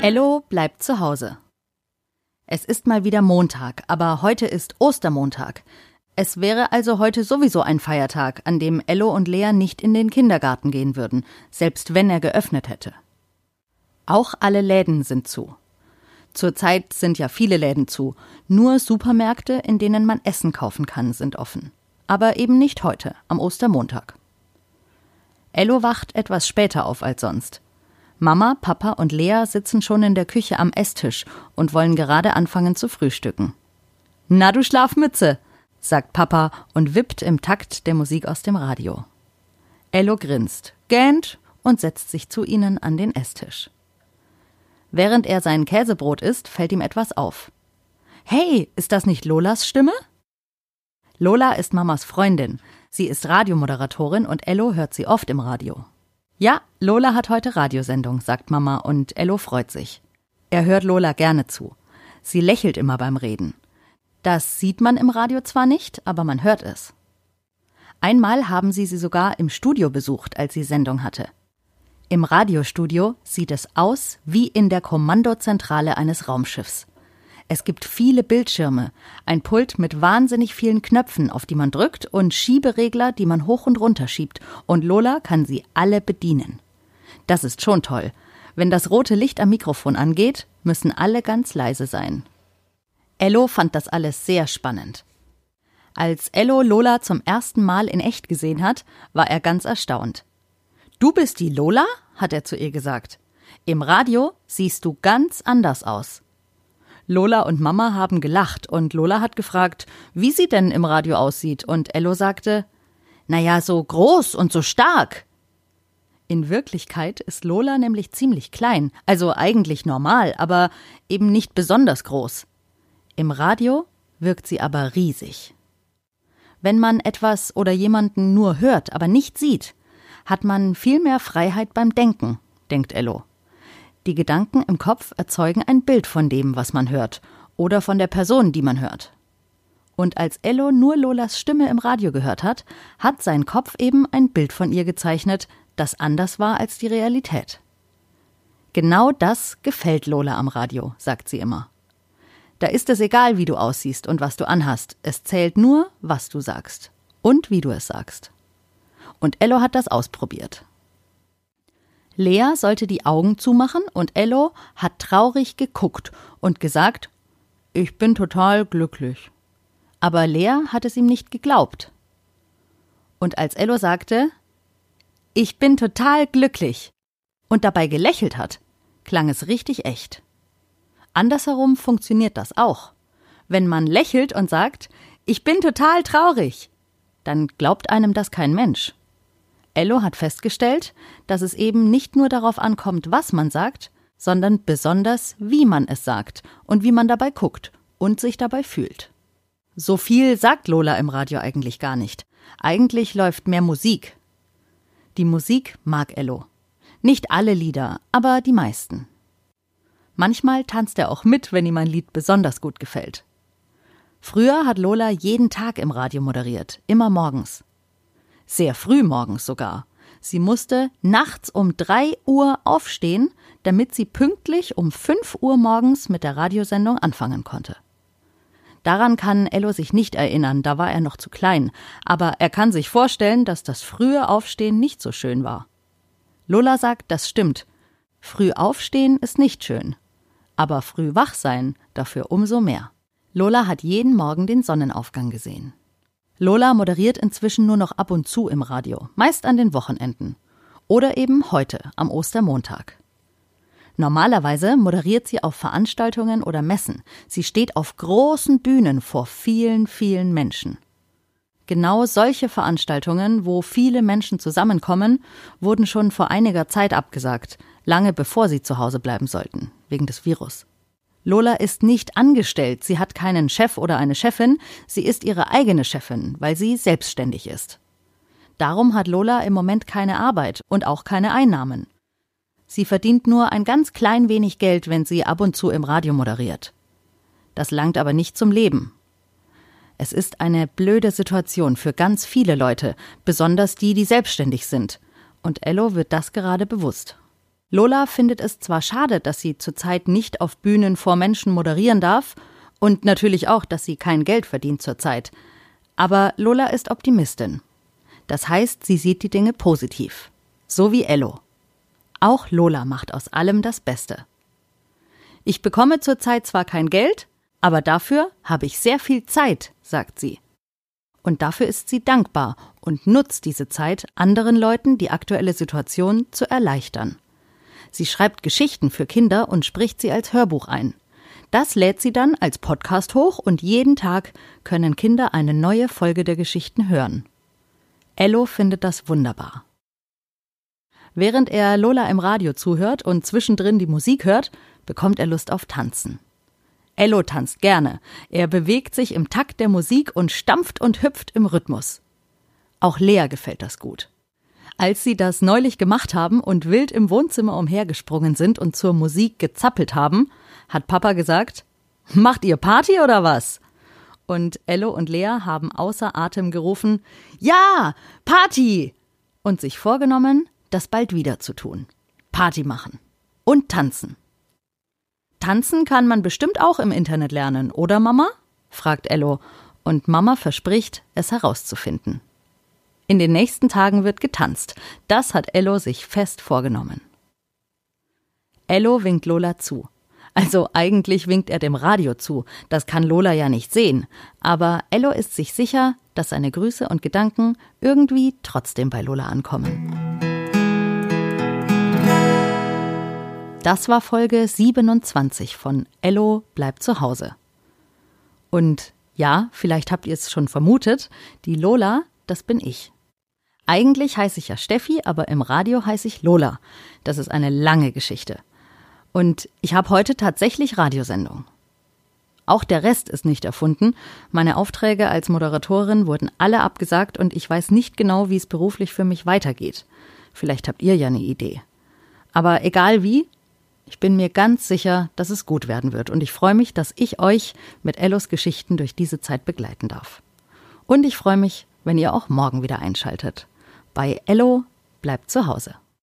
Ello bleibt zu Hause. Es ist mal wieder Montag, aber heute ist Ostermontag. Es wäre also heute sowieso ein Feiertag, an dem Ello und Lea nicht in den Kindergarten gehen würden, selbst wenn er geöffnet hätte. Auch alle Läden sind zu. Zurzeit sind ja viele Läden zu. Nur Supermärkte, in denen man Essen kaufen kann, sind offen. Aber eben nicht heute, am Ostermontag. Ello wacht etwas später auf als sonst. Mama, Papa und Lea sitzen schon in der Küche am Esstisch und wollen gerade anfangen zu frühstücken. Na du Schlafmütze, sagt Papa und wippt im Takt der Musik aus dem Radio. Ello grinst, gähnt und setzt sich zu ihnen an den Esstisch. Während er sein Käsebrot isst, fällt ihm etwas auf. Hey, ist das nicht Lolas Stimme? Lola ist Mamas Freundin. Sie ist Radiomoderatorin und Ello hört sie oft im Radio. Ja, Lola hat heute Radiosendung, sagt Mama und Ello freut sich. Er hört Lola gerne zu. Sie lächelt immer beim Reden. Das sieht man im Radio zwar nicht, aber man hört es. Einmal haben sie sie sogar im Studio besucht, als sie Sendung hatte. Im Radiostudio sieht es aus wie in der Kommandozentrale eines Raumschiffs. Es gibt viele Bildschirme, ein Pult mit wahnsinnig vielen Knöpfen, auf die man drückt, und Schieberegler, die man hoch und runter schiebt, und Lola kann sie alle bedienen. Das ist schon toll. Wenn das rote Licht am Mikrofon angeht, müssen alle ganz leise sein. Ello fand das alles sehr spannend. Als Ello Lola zum ersten Mal in echt gesehen hat, war er ganz erstaunt. Du bist die Lola? hat er zu ihr gesagt. Im Radio siehst du ganz anders aus. Lola und Mama haben gelacht und Lola hat gefragt, wie sie denn im Radio aussieht und Ello sagte, na ja, so groß und so stark. In Wirklichkeit ist Lola nämlich ziemlich klein, also eigentlich normal, aber eben nicht besonders groß. Im Radio wirkt sie aber riesig. Wenn man etwas oder jemanden nur hört, aber nicht sieht, hat man viel mehr Freiheit beim Denken, denkt Ello. Die Gedanken im Kopf erzeugen ein Bild von dem, was man hört, oder von der Person, die man hört. Und als Ello nur Lolas Stimme im Radio gehört hat, hat sein Kopf eben ein Bild von ihr gezeichnet, das anders war als die Realität. Genau das gefällt Lola am Radio, sagt sie immer. Da ist es egal, wie du aussiehst und was du anhast, es zählt nur, was du sagst und wie du es sagst. Und Ello hat das ausprobiert. Lea sollte die Augen zumachen und Ello hat traurig geguckt und gesagt, ich bin total glücklich. Aber Lea hat es ihm nicht geglaubt. Und als Ello sagte, ich bin total glücklich und dabei gelächelt hat, klang es richtig echt. Andersherum funktioniert das auch. Wenn man lächelt und sagt, ich bin total traurig, dann glaubt einem das kein Mensch. Ello hat festgestellt, dass es eben nicht nur darauf ankommt, was man sagt, sondern besonders, wie man es sagt und wie man dabei guckt und sich dabei fühlt. So viel sagt Lola im Radio eigentlich gar nicht. Eigentlich läuft mehr Musik. Die Musik mag Ello. Nicht alle Lieder, aber die meisten. Manchmal tanzt er auch mit, wenn ihm ein Lied besonders gut gefällt. Früher hat Lola jeden Tag im Radio moderiert, immer morgens sehr früh morgens sogar. Sie musste nachts um drei Uhr aufstehen, damit sie pünktlich um fünf Uhr morgens mit der Radiosendung anfangen konnte. Daran kann Ello sich nicht erinnern, da war er noch zu klein, aber er kann sich vorstellen, dass das frühe Aufstehen nicht so schön war. Lola sagt, das stimmt. Früh aufstehen ist nicht schön. Aber früh wach sein dafür umso mehr. Lola hat jeden Morgen den Sonnenaufgang gesehen. Lola moderiert inzwischen nur noch ab und zu im Radio, meist an den Wochenenden. Oder eben heute, am Ostermontag. Normalerweise moderiert sie auf Veranstaltungen oder Messen. Sie steht auf großen Bühnen vor vielen, vielen Menschen. Genau solche Veranstaltungen, wo viele Menschen zusammenkommen, wurden schon vor einiger Zeit abgesagt, lange bevor sie zu Hause bleiben sollten, wegen des Virus. Lola ist nicht angestellt, sie hat keinen Chef oder eine Chefin, sie ist ihre eigene Chefin, weil sie selbstständig ist. Darum hat Lola im Moment keine Arbeit und auch keine Einnahmen. Sie verdient nur ein ganz klein wenig Geld, wenn sie ab und zu im Radio moderiert. Das langt aber nicht zum Leben. Es ist eine blöde Situation für ganz viele Leute, besonders die, die selbstständig sind. Und Ello wird das gerade bewusst. Lola findet es zwar schade, dass sie zurzeit nicht auf Bühnen vor Menschen moderieren darf und natürlich auch, dass sie kein Geld verdient zurzeit, aber Lola ist Optimistin. Das heißt, sie sieht die Dinge positiv. So wie Ello. Auch Lola macht aus allem das Beste. Ich bekomme zurzeit zwar kein Geld, aber dafür habe ich sehr viel Zeit, sagt sie. Und dafür ist sie dankbar und nutzt diese Zeit, anderen Leuten die aktuelle Situation zu erleichtern. Sie schreibt Geschichten für Kinder und spricht sie als Hörbuch ein. Das lädt sie dann als Podcast hoch und jeden Tag können Kinder eine neue Folge der Geschichten hören. Ello findet das wunderbar. Während er Lola im Radio zuhört und zwischendrin die Musik hört, bekommt er Lust auf Tanzen. Ello tanzt gerne. Er bewegt sich im Takt der Musik und stampft und hüpft im Rhythmus. Auch Lea gefällt das gut. Als sie das neulich gemacht haben und wild im Wohnzimmer umhergesprungen sind und zur Musik gezappelt haben, hat Papa gesagt, Macht ihr Party oder was? Und Ello und Lea haben außer Atem gerufen, Ja, Party! Und sich vorgenommen, das bald wieder zu tun. Party machen. Und tanzen. Tanzen kann man bestimmt auch im Internet lernen, oder Mama? fragt Ello, und Mama verspricht, es herauszufinden. In den nächsten Tagen wird getanzt. Das hat Ello sich fest vorgenommen. Ello winkt Lola zu. Also eigentlich winkt er dem Radio zu. Das kann Lola ja nicht sehen. Aber Ello ist sich sicher, dass seine Grüße und Gedanken irgendwie trotzdem bei Lola ankommen. Das war Folge 27 von Ello bleibt zu Hause. Und ja, vielleicht habt ihr es schon vermutet, die Lola, das bin ich. Eigentlich heiße ich ja Steffi, aber im Radio heiße ich Lola. Das ist eine lange Geschichte. Und ich habe heute tatsächlich Radiosendung. Auch der Rest ist nicht erfunden. Meine Aufträge als Moderatorin wurden alle abgesagt und ich weiß nicht genau, wie es beruflich für mich weitergeht. Vielleicht habt ihr ja eine Idee. Aber egal wie, ich bin mir ganz sicher, dass es gut werden wird und ich freue mich, dass ich euch mit Ellos Geschichten durch diese Zeit begleiten darf. Und ich freue mich, wenn ihr auch morgen wieder einschaltet. Bei Ello bleibt zu Hause.